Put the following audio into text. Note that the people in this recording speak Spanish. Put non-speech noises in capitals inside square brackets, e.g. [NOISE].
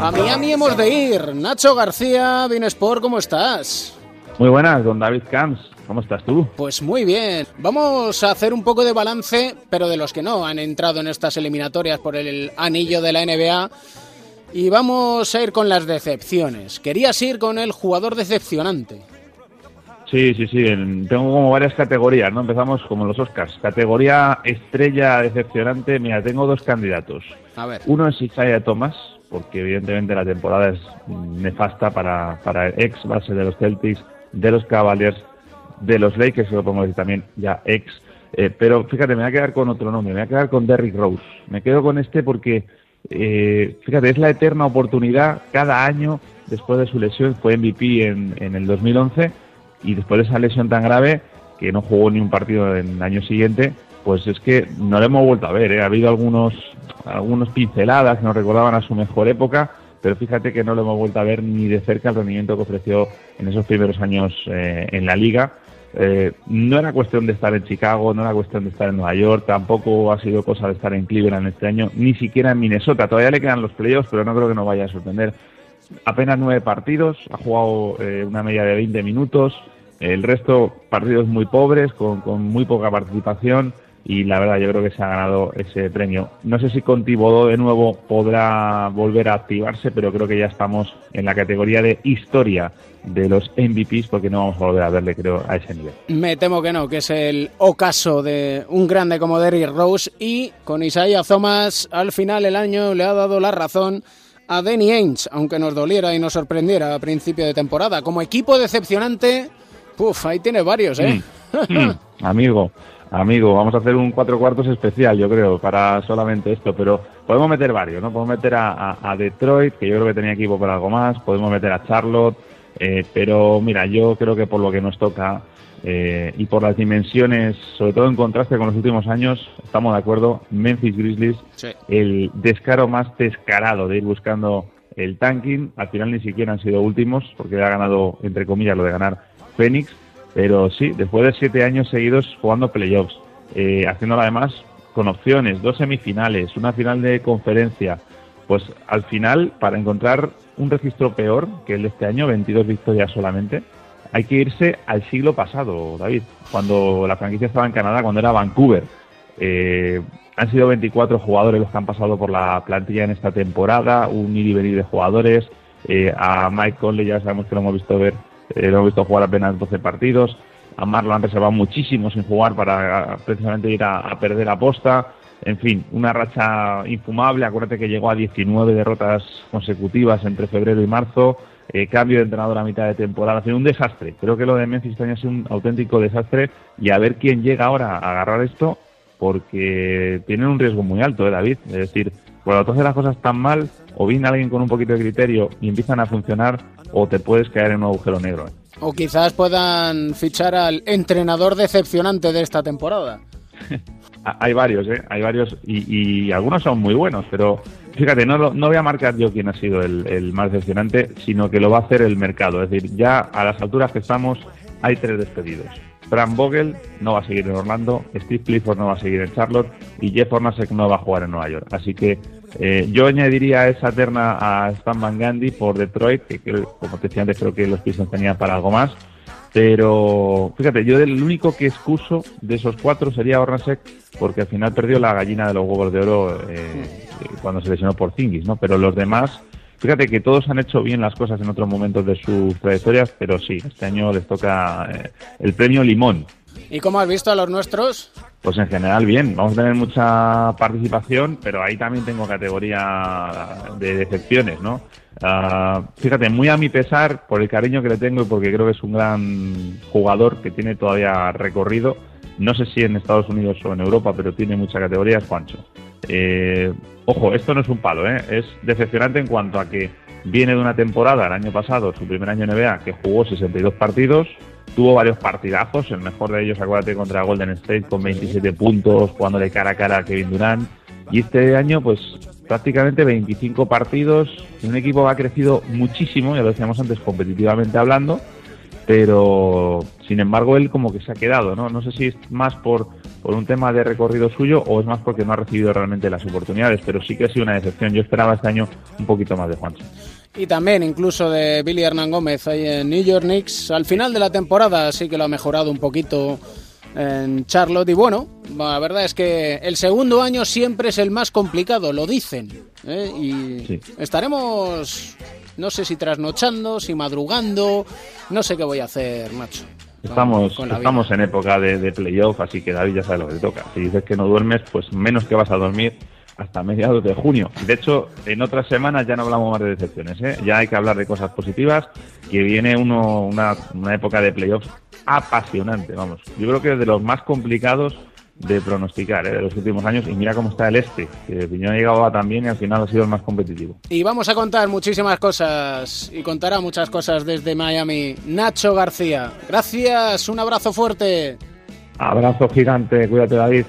A Miami hemos de ir. Nacho García, Sport, ¿cómo estás? Muy buenas, don David Camps. ¿Cómo estás tú? Pues muy bien. Vamos a hacer un poco de balance, pero de los que no han entrado en estas eliminatorias por el anillo de la NBA. Y vamos a ir con las decepciones. Querías ir con el jugador decepcionante. Sí, sí, sí. Tengo como varias categorías, ¿no? Empezamos como los Oscars. Categoría estrella decepcionante. Mira, tengo dos candidatos. A ver. Uno es Isaiah Thomas, porque evidentemente la temporada es nefasta para, para el ex base de los Celtics, de los Cavaliers, de los Lakers, lo pongo decir también ya ex. Eh, pero fíjate, me voy a quedar con otro nombre, me voy a quedar con Derrick Rose. Me quedo con este porque, eh, fíjate, es la eterna oportunidad cada año después de su lesión. Fue MVP en, en el 2011 y después de esa lesión tan grave, que no jugó ni un partido en el año siguiente, pues es que no lo hemos vuelto a ver. ¿eh? Ha habido algunos, algunos pinceladas que nos recordaban a su mejor época, pero fíjate que no lo hemos vuelto a ver ni de cerca el rendimiento que ofreció en esos primeros años eh, en la liga. Eh, no era cuestión de estar en Chicago, no era cuestión de estar en Nueva York, tampoco ha sido cosa de estar en Cleveland este año, ni siquiera en Minnesota. Todavía le quedan los playoffs, pero no creo que nos vaya a sorprender. Apenas nueve partidos, ha jugado una media de 20 minutos, el resto partidos muy pobres, con, con muy poca participación y la verdad yo creo que se ha ganado ese premio. No sé si con Tibodó de nuevo podrá volver a activarse, pero creo que ya estamos en la categoría de historia de los MVPs porque no vamos a volver a verle creo a ese nivel. Me temo que no, que es el ocaso de un grande como Derrick Rose y con Isaiah Thomas al final el año le ha dado la razón a Danny Ainge, aunque nos doliera y nos sorprendiera a principio de temporada. Como equipo decepcionante, puf, ahí tiene varios, ¿eh? Mm, mm, amigo, Amigo, vamos a hacer un cuatro cuartos especial, yo creo, para solamente esto, pero podemos meter varios, ¿no? Podemos meter a, Detroit, que yo creo que tenía equipo para algo más, podemos meter a Charlotte, eh, pero mira, yo creo que por lo que nos toca eh, y por las dimensiones, sobre todo en contraste con los últimos años, estamos de acuerdo, Memphis Grizzlies, el descaro más descarado de ir buscando el tanking, al final ni siquiera han sido últimos, porque ha ganado, entre comillas, lo de ganar Phoenix, pero sí, después de siete años seguidos jugando playoffs, eh, haciéndolo además con opciones, dos semifinales, una final de conferencia, pues al final, para encontrar un registro peor que el de este año, 22 victorias solamente, hay que irse al siglo pasado, David, cuando la franquicia estaba en Canadá, cuando era Vancouver. Eh, han sido 24 jugadores los que han pasado por la plantilla en esta temporada, un ir y venir de jugadores. Eh, a Mike Conley ya sabemos que lo hemos visto ver eh, lo hemos visto jugar apenas 12 partidos. A Mar lo han reservado muchísimo sin jugar para precisamente ir a, perder a posta. En fin, una racha infumable. Acuérdate que llegó a 19 derrotas consecutivas entre febrero y marzo. Eh, cambio de entrenador a mitad de temporada. Ha sido un desastre. Creo que lo de Memphis este es un auténtico desastre. Y a ver quién llega ahora a agarrar esto, porque tienen un riesgo muy alto, ¿eh, David? Es decir, cuando tú haces las cosas tan mal, o viene alguien con un poquito de criterio y empiezan a funcionar, o te puedes caer en un agujero negro. ¿eh? O quizás puedan fichar al entrenador decepcionante de esta temporada. [LAUGHS] hay varios, ¿eh? Hay varios y, algunos son muy buenos, pero fíjate, no, no voy a marcar yo quién ha sido el, más decepcionante, sino que lo va a hacer el mercado. Es decir, ya a las alturas que estamos hay tres despedidos. Fran Vogel no va a seguir en Orlando, Steve Clifford no va a seguir en Charlotte y Jeff Hornacek no va a jugar en Nueva York. Así que eh, yo añadiría esa terna a Stan Van Gundy por Detroit, que, como te decía antes creo que los Pistons tenían para algo más. Pero fíjate, yo el único que excuso de esos cuatro sería Hornacek, porque al final perdió la gallina de los huevos de oro eh, cuando se lesionó por Zingis, ¿no? Pero los demás, fíjate que todos han hecho bien las cosas en otros momentos de sus trayectorias, pero sí, este año les toca eh, el premio Limón. ¿Y cómo has visto a los nuestros? Pues en general bien, vamos a tener mucha participación, pero ahí también tengo categoría de decepciones, ¿no? Ah, fíjate, muy a mi pesar, por el cariño que le tengo y porque creo que es un gran jugador que tiene todavía recorrido, no sé si en Estados Unidos o en Europa, pero tiene mucha categoría, es Juancho. Eh, ojo, esto no es un palo, ¿eh? es decepcionante en cuanto a que viene de una temporada, el año pasado, su primer año en NBA, que jugó 62 partidos, tuvo varios partidazos, el mejor de ellos, acuérdate, contra Golden State con 27 puntos, jugando de cara a cara a Kevin Durant. Y este año, pues prácticamente 25 partidos, un equipo que ha crecido muchísimo, ya lo decíamos antes, competitivamente hablando, pero sin embargo él como que se ha quedado, ¿no? No sé si es más por, por un tema de recorrido suyo o es más porque no ha recibido realmente las oportunidades, pero sí que ha sido una decepción. Yo esperaba este año un poquito más de Juancho. Y también incluso de Billy Hernán Gómez ahí en New York Knicks. Al final de la temporada sí que lo ha mejorado un poquito en Charlotte. Y bueno, la verdad es que el segundo año siempre es el más complicado, lo dicen. ¿eh? Y estaremos, no sé si trasnochando, si madrugando, no sé qué voy a hacer, macho. Estamos, estamos en época de, de playoff, así que David ya sabe lo que te toca. Si dices que no duermes, pues menos que vas a dormir hasta mediados de junio. De hecho, en otras semanas ya no hablamos más de decepciones, ¿eh? ya hay que hablar de cosas positivas, que viene uno, una, una época de playoffs apasionante, vamos. Yo creo que es de los más complicados de pronosticar ¿eh? de los últimos años y mira cómo está el este, que Piñón ha llegado a también y al final ha sido el más competitivo. Y vamos a contar muchísimas cosas y contará muchas cosas desde Miami. Nacho García, gracias, un abrazo fuerte. Abrazo gigante, cuídate David.